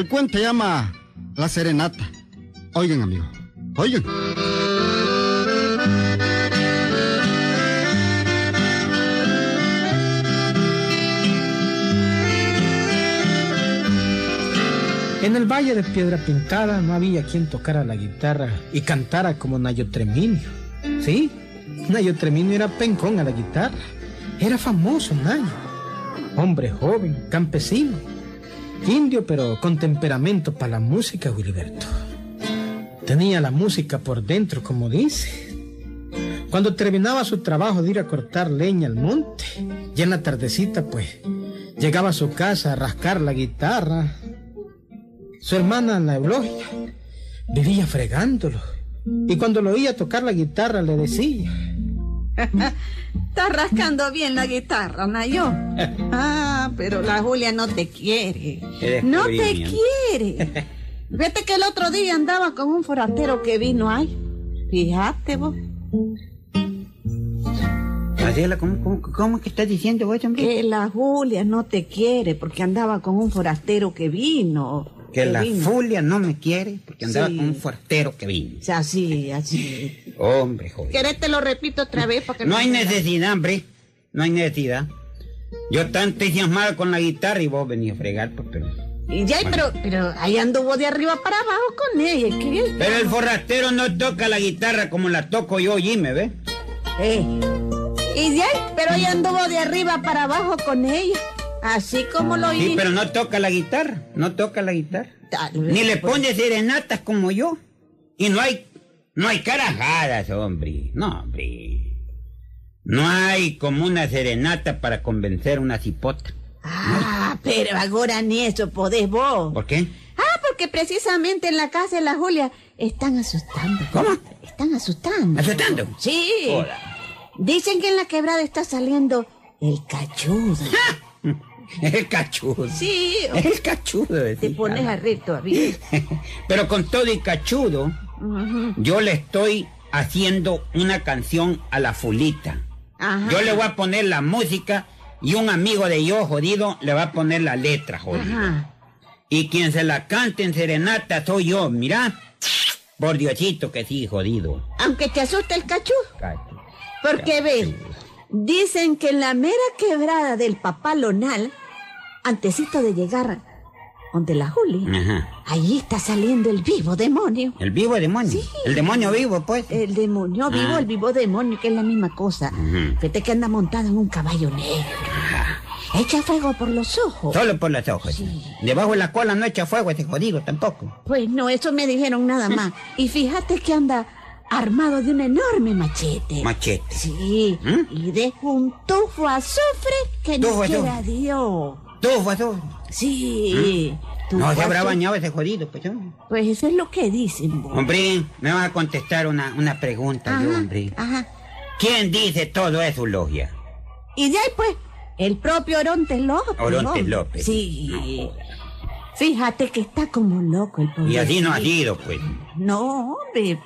El cuento llama La Serenata. Oigan, amigo. Oigan. En el Valle de Piedra Pintada no había quien tocara la guitarra y cantara como Nayo Treminio. Sí, Nayo Treminio era pencón a la guitarra. Era famoso Nayo. Hombre joven, campesino. Indio, pero con temperamento para la música, Wilberto. Tenía la música por dentro, como dice. Cuando terminaba su trabajo de ir a cortar leña al monte, ya en la tardecita, pues, llegaba a su casa a rascar la guitarra, su hermana, la Eulogia, vivía fregándolo. Y cuando lo oía tocar la guitarra le decía... Estás rascando bien la guitarra, Nayo. Ah, pero la Julia no te quiere. No te quiere. Vete que el otro día andaba con un forastero que vino ahí. Fíjate vos. Adela, ¿cómo, cómo, cómo es que estás diciendo vos, hombre? Que la Julia no te quiere porque andaba con un forastero que vino. Que la vino. Julia no me quiere porque andaba Sí. con un fuertero que vino. O sea, así, así. Hombre, joder. ¿Querés te lo repito otra vez? Para que No hay se me- necesidad, hombre. No hay necesidad. Yo tan entusiasmado con la guitarra y vos venís a fregar, pues, pero... Y ya, pero, pero ahí anduvo de arriba para abajo con ella. ¿qué? Pero el forrastero no toca la guitarra como la toco yo, Jimmy, ¿ves? Eh. Y ya, pero ella anduvo de arriba para abajo con ella. Así como lo Sí, hizo. pero no toca la guitarra, no toca la guitarra. Tal vez, Ni le pues. pone serenatas como yo. Y no hay, no hay carajadas, hombre. No, hombre. No hay como una serenata para convencer a una cipota. Ah, pero ahora ni eso podés vos. ¿Por qué? Ah, porque precisamente en la casa de la Julia están asustando. ¿Cómo? Están asustando. ¿Asustando? Sí. Joda. Dicen que en la quebrada está saliendo el cachudo. El cachudo. Sí. El cachudo. Te pones a reír todavía. Pero con todo y cachudo. Yo le estoy haciendo una canción a la fulita. Ajá. Yo le voy a poner la música y un amigo de yo, jodido, le va a poner la letra, jodido. Ajá. Y quien se la cante en serenata soy yo, mira. Por Diosito que sí, jodido. Aunque te asuste el cachudo. Cacho. Porque ve, dicen que en la mera quebrada del papalonal, antesito de llegar donde la Julia, Ajá. allí está saliendo el vivo demonio. El vivo demonio. Sí. El demonio vivo, pues. El demonio vivo, Ah. el vivo demonio, que es la misma cosa. Fíjate que anda montado en un caballo negro. Echa fuego por los ojos. Solo por los ojos. Sí. Debajo de la cola no echa fuego ese jodido tampoco. Pues no, eso me dijeron nada más. Y fíjate que anda armado de un enorme machete. Machete. Sí, ¿Mm? y deja un tufo azufre que Tufo no a quiera azufre. Dios. Tú, tú. Sí. ¿Mm? No se habrá bañado ese jodido, pues. Pues eso es lo que dicen. vos. Hombre, me vas a contestar una, una pregunta yo, hombre. ajá. ¿Quién dice todo eso, Logia? Y de ahí pues, el propio Orontes López. Orontes. López. Sí. Fíjate que está como loco el pobre. Y así no ha sido, pues. No, hombre.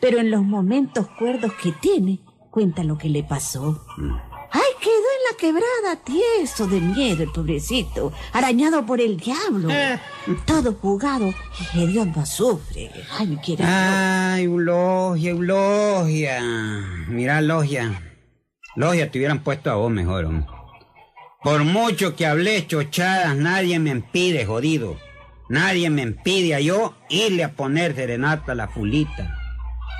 Pero en los momentos cuerdos que tiene, cuenta lo que le pasó. Mm. Ay, quedó en la quebrada tieso de miedo el pobrecito, arañado por el diablo. Ah. Todo jugado y hediondo azufre. Ay, me quiere. Ay, Eulogia, Eulogia. Mira, Logia. Logia, te hubieran puesto a vos mejor, hombre. Por mucho que hablé chochadas, nadie me impide, jodido. Nadie me impide a yo irle a poner serenata a la fulita.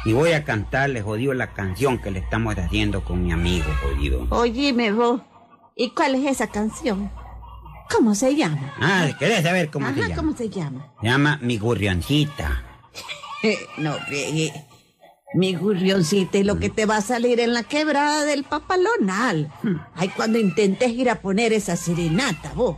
Y voy a cantarle, jodido, la canción que le estamos haciendo con mi amigo, jodido. Óyeme vos, ¿y cuál es esa canción? ¿Cómo se llama? Ah, ¿querés saber cómo Ajá, se llama? ¿cómo se llama? Se llama Mi Gurrioncita. no, ve, mi gurrioncita es lo que te va a salir en la quebrada del papalonal. Ay, cuando intentes ir a poner esa serenata, vos.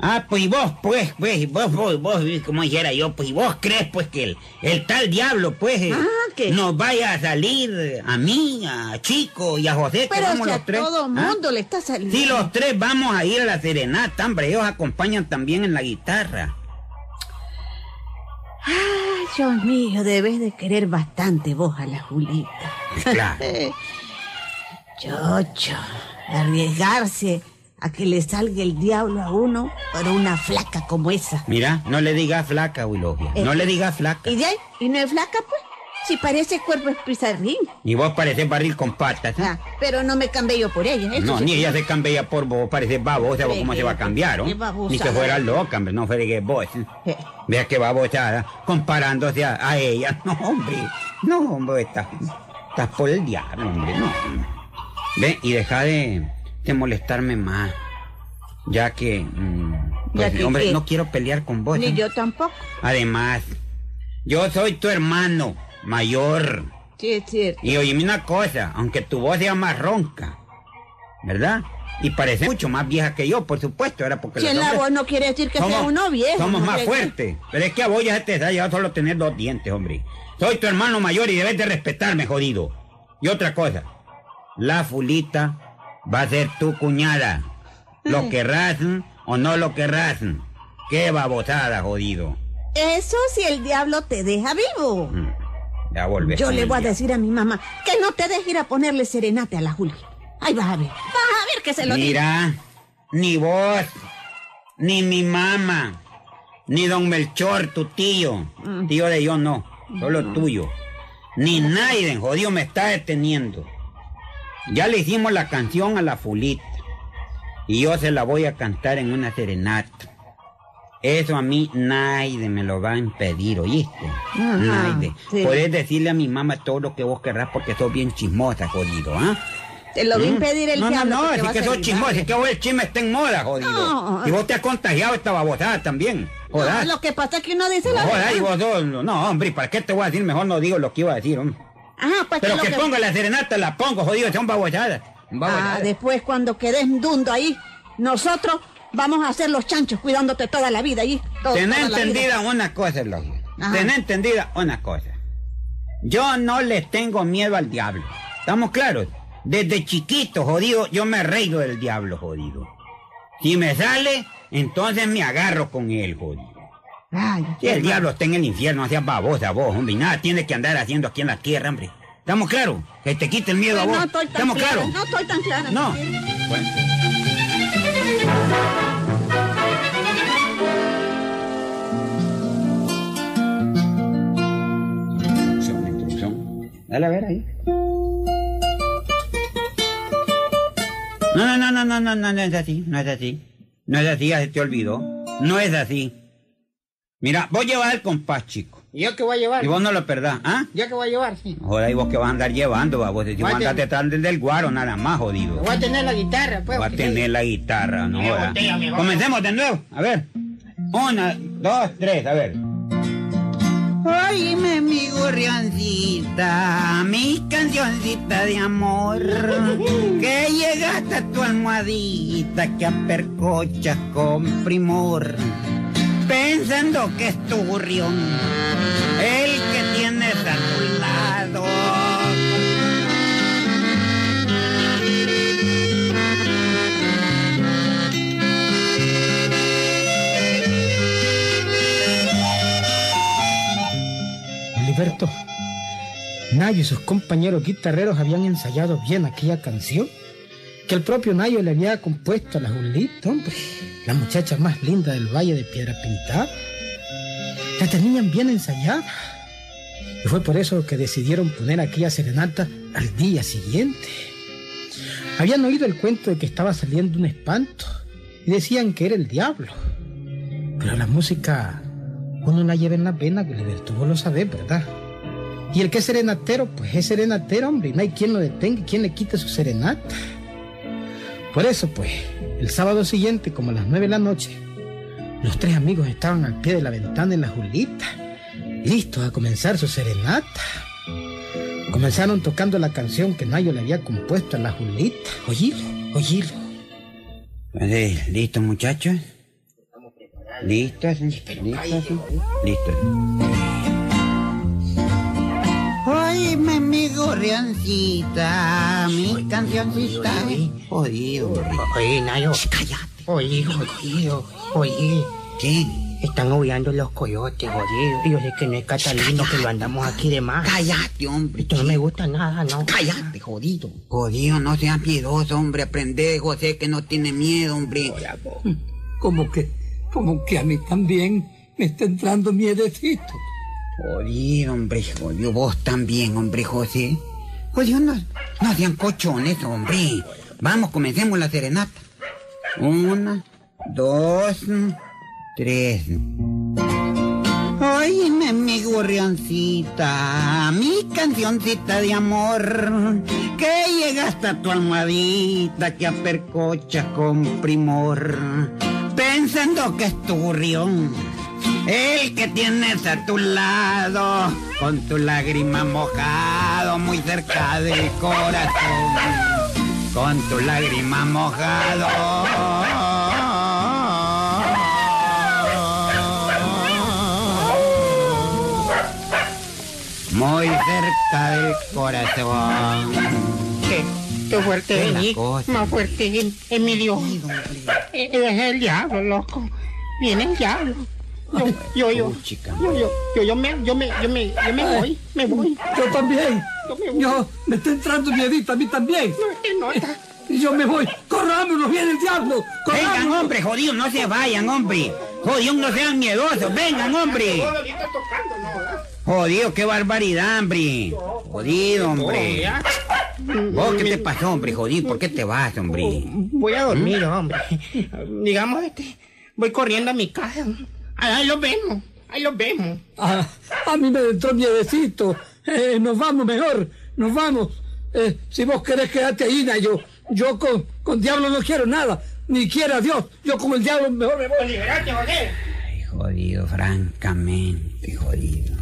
Ah, pues y vos, pues, pues, vos, vos, vos, como dijera yo, pues y vos crees, pues, que el, el tal diablo, pues, eh, Ah, nos vaya a salir a mí, a Chico y a José, que Pero vamos si a los tres. todo ¿ah? mundo le está saliendo. Sí, los tres vamos a ir a la serenata, hombre, ellos acompañan también en la guitarra. Ay, Dios mío, debes de querer bastante vos a la Julita. Claro. Chocho, arriesgarse a que le salga el diablo a uno por una flaca como esa. Mira, no le digas flaca, Wilogia. no le digas flaca. ¿Y de ahí? ¿Y no es flaca, pues? Si parece cuerpo es pizarrín. Y vos pareces barril con patas. ¿eh? Ah, pero no me cambié yo por ella. no, ni ella se cambia por vos, pareces babosa, vos cómo se va a cambiar, ¿no? Ni que fuera loca, hombre, no fregues vos. ¿eh? Vea que babosada, comparándose a, ella. No, hombre, no, hombre, estás, estás por el diablo, hombre, no. Ve, y deja de, de molestarme más. Ya que, mm, pues, hombre, no quiero pelear con vos. Ni ¿eh? yo tampoco. Además, yo soy tu hermano mayor. Sí, es cierto. Y oíme una cosa, aunque tu voz sea más ronca, ¿verdad? Y parece mucho más vieja que yo, por supuesto, era porque... Si la voz no quiere decir que sea uno viejo. Somos más fuertes, pero es que a vos ya te da ya solo tener dos dientes, hombre. Soy tu hermano mayor y debes de respetarme, jodido. Y otra cosa, la fulita va a ser tu cuñada. Lo querrás o no lo querrás. Qué babosada, jodido. Eso si el diablo te deja vivo. Mm. Yo le voy a decir a mi mamá que no te deje ir a ponerle serenate a la Julia. Ahí vas a ver. Vas a ver que se lo Mira, ni vos, ni mi mamá, ni don Melchor, tu tío, mm. tío de yo no, solo tuyo, ni nadie, jodido, me está deteniendo. Ya le hicimos la canción a la fulita y yo se la voy a cantar en una serenata. Eso a mí nadie me lo va a impedir, ¿oíste? nadie. Puedes decirle a mi mamá todo lo que vos querrás porque sos bien chismosa, jodido, ¿ah? Te lo va a ¿Mm? impedir el no, diablo. No, no, no, es que sos chismosa, es que vos el chisme está en moda, jodido. y vos te has contagiado esta babosada también. Jodas. lo que pasa es que uno dice la verdad. y vos no, hombre, ¿para qué te voy a decir? Mejor no digo lo que iba a decir, hombre. Ah, pues Pero que, que, ponga la serenata, la pongo, jodido, son babosadas. Ah, después cuando quedes dundo ahí, nosotros Vamos a hacer los chanchos cuidándote toda la vida allí. Ten entendida una cosa, Logia. Ten entendida una cosa. Yo no le tengo miedo al diablo. ¿Estamos claros? Desde chiquito, jodido, yo me reído del diablo, jodido. Si me sale, entonces me agarro con él, jodido. Ay, el diablo está en el infierno, hacía babosa vos, hombre. Nada tiene que andar haciendo aquí en la tierra, hombre. ¿Estamos claros? Que te quite el miedo a vos. No estoy tan ¿Estamos claros? No estoy tan claro. No. Bueno. Dale a ver ahí. No, no, no, no, no, no, no es así, no es así. No es así, ya se te olvidó. No es así. Mira, voy a llevar el compás, chico. ¿Y yo qué voy a llevar? Y vos no lo perdás, ¿ah? ¿Yo qué voy a llevar? Sí. Joder, ¿y vos qué vas a andar llevando? Va? Vos, si vas a andar detrás del, guaro, nada más, jodido. Voy a tener la guitarra, pues. Voy a tener la guitarra, no Comencemos de nuevo, a ver. Una, dos, tres, a ver. Oíme mi gorriancita, mi cancioncita de amor, que llegaste a tu almohadita que apercochas con primor, pensando que es tu gorrión, el que tienes a tu lado. Alberto, Nayo y sus compañeros guitarreros habían ensayado bien aquella canción que el propio Nayo le había compuesto a la Julita, hombre, la muchacha más linda del Valle de Piedra Pintada. La tenían bien ensayada. Y fue por eso que decidieron poner aquella serenata al día siguiente. Habían oído el cuento de que estaba saliendo un espanto y decían que era el diablo. Pero la música uno la lleva en la pena, que Liberto, vos lo sabés, ¿verdad? Y el que es serenatero, pues es serenatero, hombre, y no hay quien lo detenga, quien le quite su serenata. Por eso, pues, el sábado siguiente, como a las nueve de la noche, los tres amigos estaban al pie de la ventana en la Julita, listos a comenzar su serenata. Comenzaron tocando la canción que Nayo le había compuesto a la Julita. Oílo, oílo. ¿Listo, muchachos? Listo, listo, listo. Oíme mi gorriancita, cancioncita. Jodido. Oye, Nayo. Cállate. Oye, jodido. Oye. ¿Qué? Están aullando los coyotes, jodido. Y yo sé que no es Catalino, que lo andamos aquí de más. Cállate, hombre. Esto no me gusta nada, ¿no? Cállate, jodido. Jodido, no seas miedoso, hombre. Aprende, José, que no tiene miedo, hombre. Como que, como que a mí también me está entrando miedecito. Jodido, hombre, jodido. Vos también, hombre, José. Jodido, no, no sean cochones, hombre. Vamos, comencemos la serenata. Una, dos, tres. Oíme, mi gorrioncita, mi cancioncita de amor, que llega hasta tu almohadita que apercocha con primor, pensando que es tu gorrión, el que tienes a tu lado, con tu lágrima muy cerca del corazón, con tu lágrima mojado. muy cerca del corazón. Qué, qué fuerte vení, más fuerte, Emilio. Eh, es el diablo, loco. Viene el diablo. Yo, yo, yo, yo, yo, yo, yo me, yo me, yo me, yo me voy, me voy. Yo también. Yo me, voy. yo me está entrando miedito a mí también. No, que nota. Y yo me voy. Corrámonos, viene el diablo. Corrámonos. Vengan, hombre, jodido, no se vayan, hombre. Jodido, no sean miedosos. Vengan, hombre. Jodido, qué barbaridad, hombre. Jodido, hombre. ¿Vos qué te pasó, hombre, jodido? ¿Por qué te vas, hombre? Voy a dormir, hombre. Digamos, este, voy corriendo a mi casa. Ahí los vemos, ahí los vemos. Ah, a mí me entró miedecito. Eh, nos vamos mejor, nos vamos. Eh, si vos querés quedarte ahí, yo, yo con, con diablo no quiero nada. Ni quiera Dios. Yo como el diablo mejor me voy. Liberate, joder. Ay, jodido, francamente, jodido.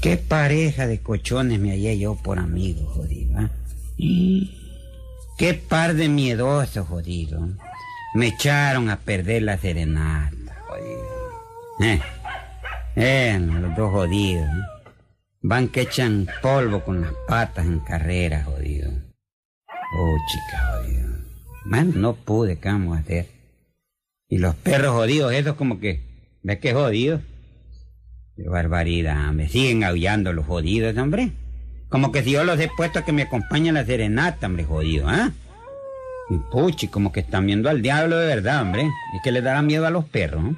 Qué pareja de cochones me hallé yo por amigo, jodido. ¿ah? Qué par de miedosos, jodido. Me echaron a perder la serenata, jodido. Eh, eh los dos jodidos. ¿eh? Van que echan polvo con las patas en carrera, jodido. Oh, chica, jodido. Man, no pude, ¿qué vamos a hacer? Y los perros jodidos, esos como que, ¿ves qué jodidos? Qué barbaridad, me siguen aullando los jodidos, hombre. Como que si yo los he puesto a que me acompañen a la serenata, hombre, jodido, ¿ah? Y puchi, como que están viendo al diablo de verdad, hombre. Es que les dará miedo a los perros, ¿no?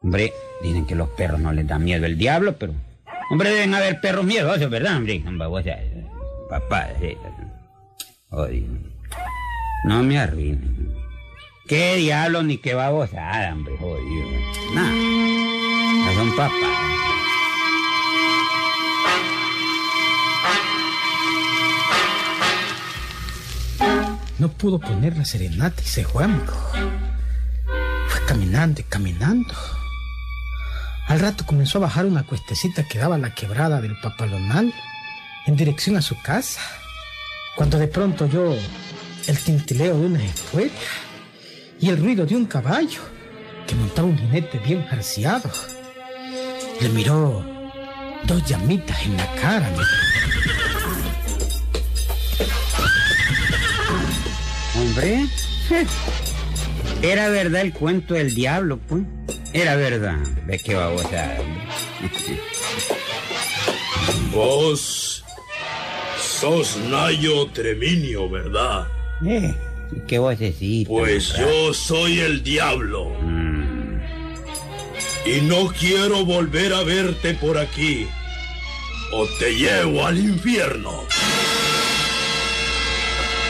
Hombre, dicen que los perros no les da miedo el diablo, pero... Hombre, deben haber perros miedosos, ¿verdad, hombre? papá, Jodido. No me arruinen. ¿Qué diablo ni qué babosada, hombre, jodido? Nada. Don papá. No pudo poner la serenata y se fue, amigo. Fue caminando y caminando. Al rato comenzó a bajar una cuestecita que daba la quebrada del papalonal en dirección a su casa. Cuando de pronto oyó el tintileo de una escuela y el ruido de un caballo que montaba un jinete bien jarciado. Le miró dos llamitas en la cara. Hombre, era verdad el cuento del diablo, pues. Era verdad. ¿De qué va a gozar, Vos sos Nayo Treminio, ¿verdad? Eh, ¿qué vos decís? Pues yo soy el diablo. Mm y no quiero volver a verte por aquí. O te llevo al infierno.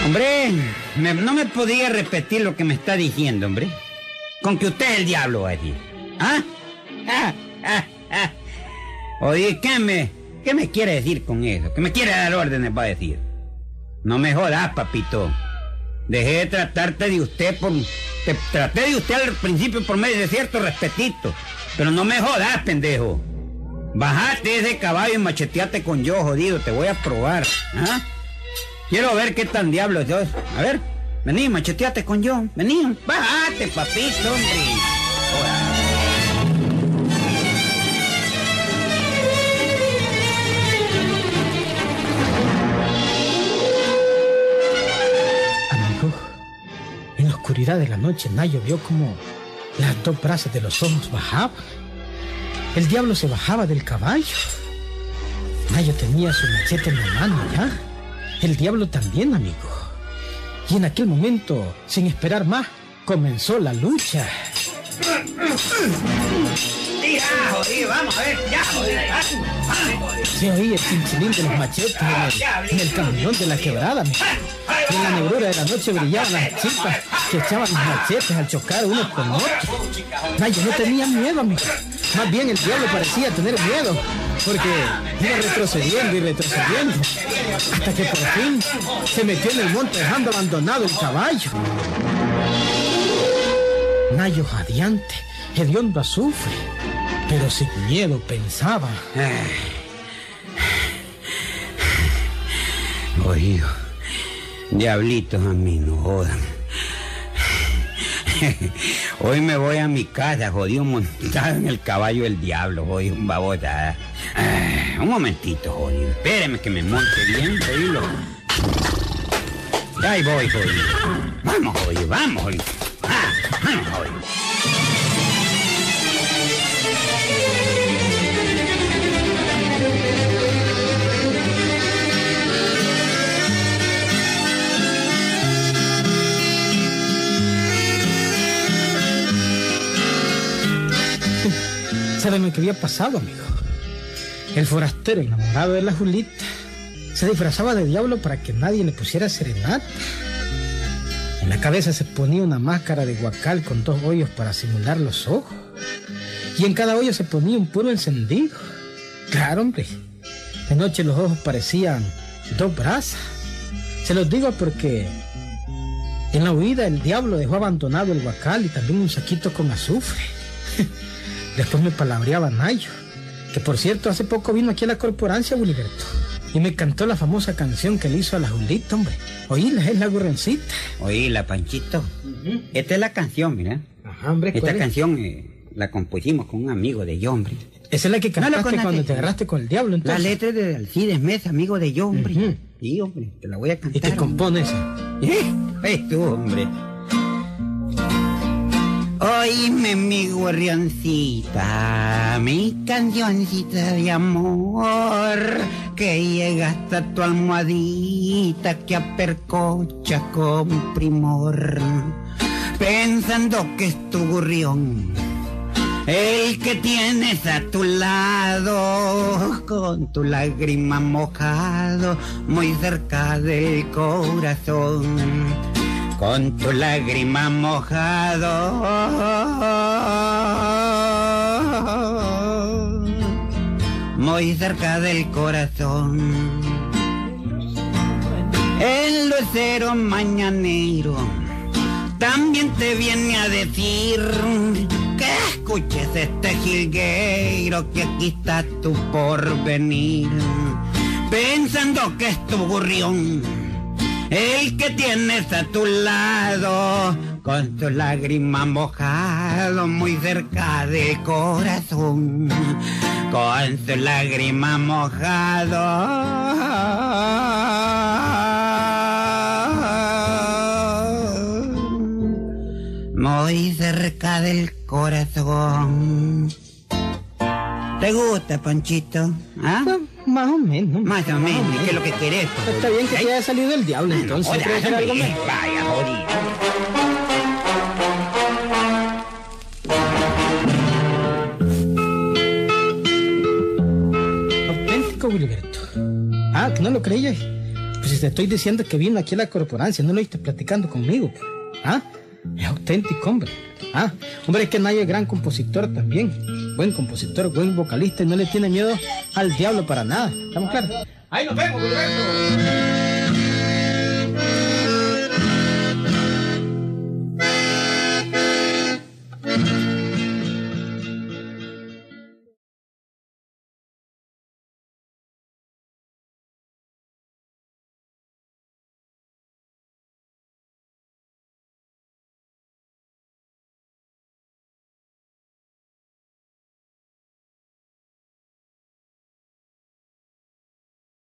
Hombre, no me podía repetir lo que me está diciendo, hombre. Con que usted es el diablo, decir. ¿Ah? ¿Ah? ¿Ah? ¿Ah? Oye, ¿qué me, ¿qué me quiere decir con eso? ¿Qué me quiere dar órdenes, va a decir? No me jodas, papito. Dejé de tratarte de usted por... Te traté de usted al principio por medio de cierto respetito. Pero no me jodas, pendejo. Bajate ese caballo y macheteate con yo, jodido. Te voy a probar. ¿ah? Quiero ver qué tan diablo sos. A ver, vení, macheteate con yo. Vení, bájate, papito, hombre. Oscuridad de la noche, Nayo vio como Las dos brazas de los ojos bajaban. El diablo se bajaba del caballo. Nayo tenía su machete en la mano ya. El diablo también, amigo. Y en aquel momento, sin esperar más, comenzó la lucha. Ya, jodido, vamos a ver, ya, jodido. Se oía el chinchilín de los machetes en el, camión de la quebrada. Y en la negrura de la noche brillaban las chispas que echaban los machetes al chocar unos con otros. Nayo no tenía miedo, amigo. Más bien el diablo parecía tener miedo, porque iba retrocediendo y retrocediendo, hasta que por fin se metió en el monte dejando abandonado el caballo. Nayo jadeante, hediondo azufre, pero sin miedo pensaba. Oído, diablitos a mí no jodan. Hoy me voy a mi casa, jodido, montado en el caballo del diablo, jodido, un babota. Un momentito, jodido. Espéreme que me monte bien, jodido. Ahí voy, jodido. Vamos, jodido, vamos, jodido. Ah, vamos, jodido. ¿Saben lo que había pasado, amigo? El forastero enamorado de la Julita se disfrazaba de diablo para que nadie le pusiera serenata. En la cabeza se ponía una máscara de guacal con dos hoyos para simular los ojos. Y en cada hoyo se ponía un puro encendido. Claro, hombre. De noche los ojos parecían dos brasas. Se los digo porque en la huida el diablo dejó abandonado el guacal y también un saquito con azufre. Después me palabreaba Nayo, que por cierto hace poco vino aquí a la corporancia, Wilberto. Y me cantó la famosa canción que le hizo a la Julita, hombre. Oíla, es la gorrencita. Oíla, Panchito. Esta es la canción, mira. Ajá, hombre, Esta canción eh, la compusimos con un amigo de yo, hombre. Esa es la que cantaste no, la cuando te agarraste con el diablo, La entonces. letra es de Alcides Mesa, amigo de yo, hombre. Sí, hombre, te la voy a Y cantar. que hombre. compone esa. ¿Eh? Tú, hombre. Oíme mi gorrioncita, mi cancioncita de amor, que llega hasta tu almohadita que apercocha con primor, pensando que es tu gorrión. El que tienes a tu lado, con tu lágrima mojado, muy cerca del corazón con tu lágrima mojado, muy cerca del corazón. El lucero mañanero también te viene a decir que escuches este jilgueiro que aquí está tu porvenir, pensando que es tu gorrión el que tienes a tu lado, con tu lágrima mojado muy cerca del corazón, con tu lágrima mojado, muy cerca del corazón. ¿Te gusta, Panchito? ¿Ah? Más o menos. Más o menos, ¿qué es lo que querés? pues? Está bien que te haya salido el diablo, entonces. Joder, ¿Puede ser algo más? Vaya, jodido. Auténtico, Wilberto. Ah, que no lo creías. Pues te estoy diciendo que vino aquí a la corporancia, no lo oíste platicando conmigo. pues. Ah, es auténtico, hombre. Ah, hombre, es que Nayo es gran compositor también. Buen compositor, buen vocalista y no le tiene miedo al diablo para nada. ¿Estamos claros? Ahí nos vemos.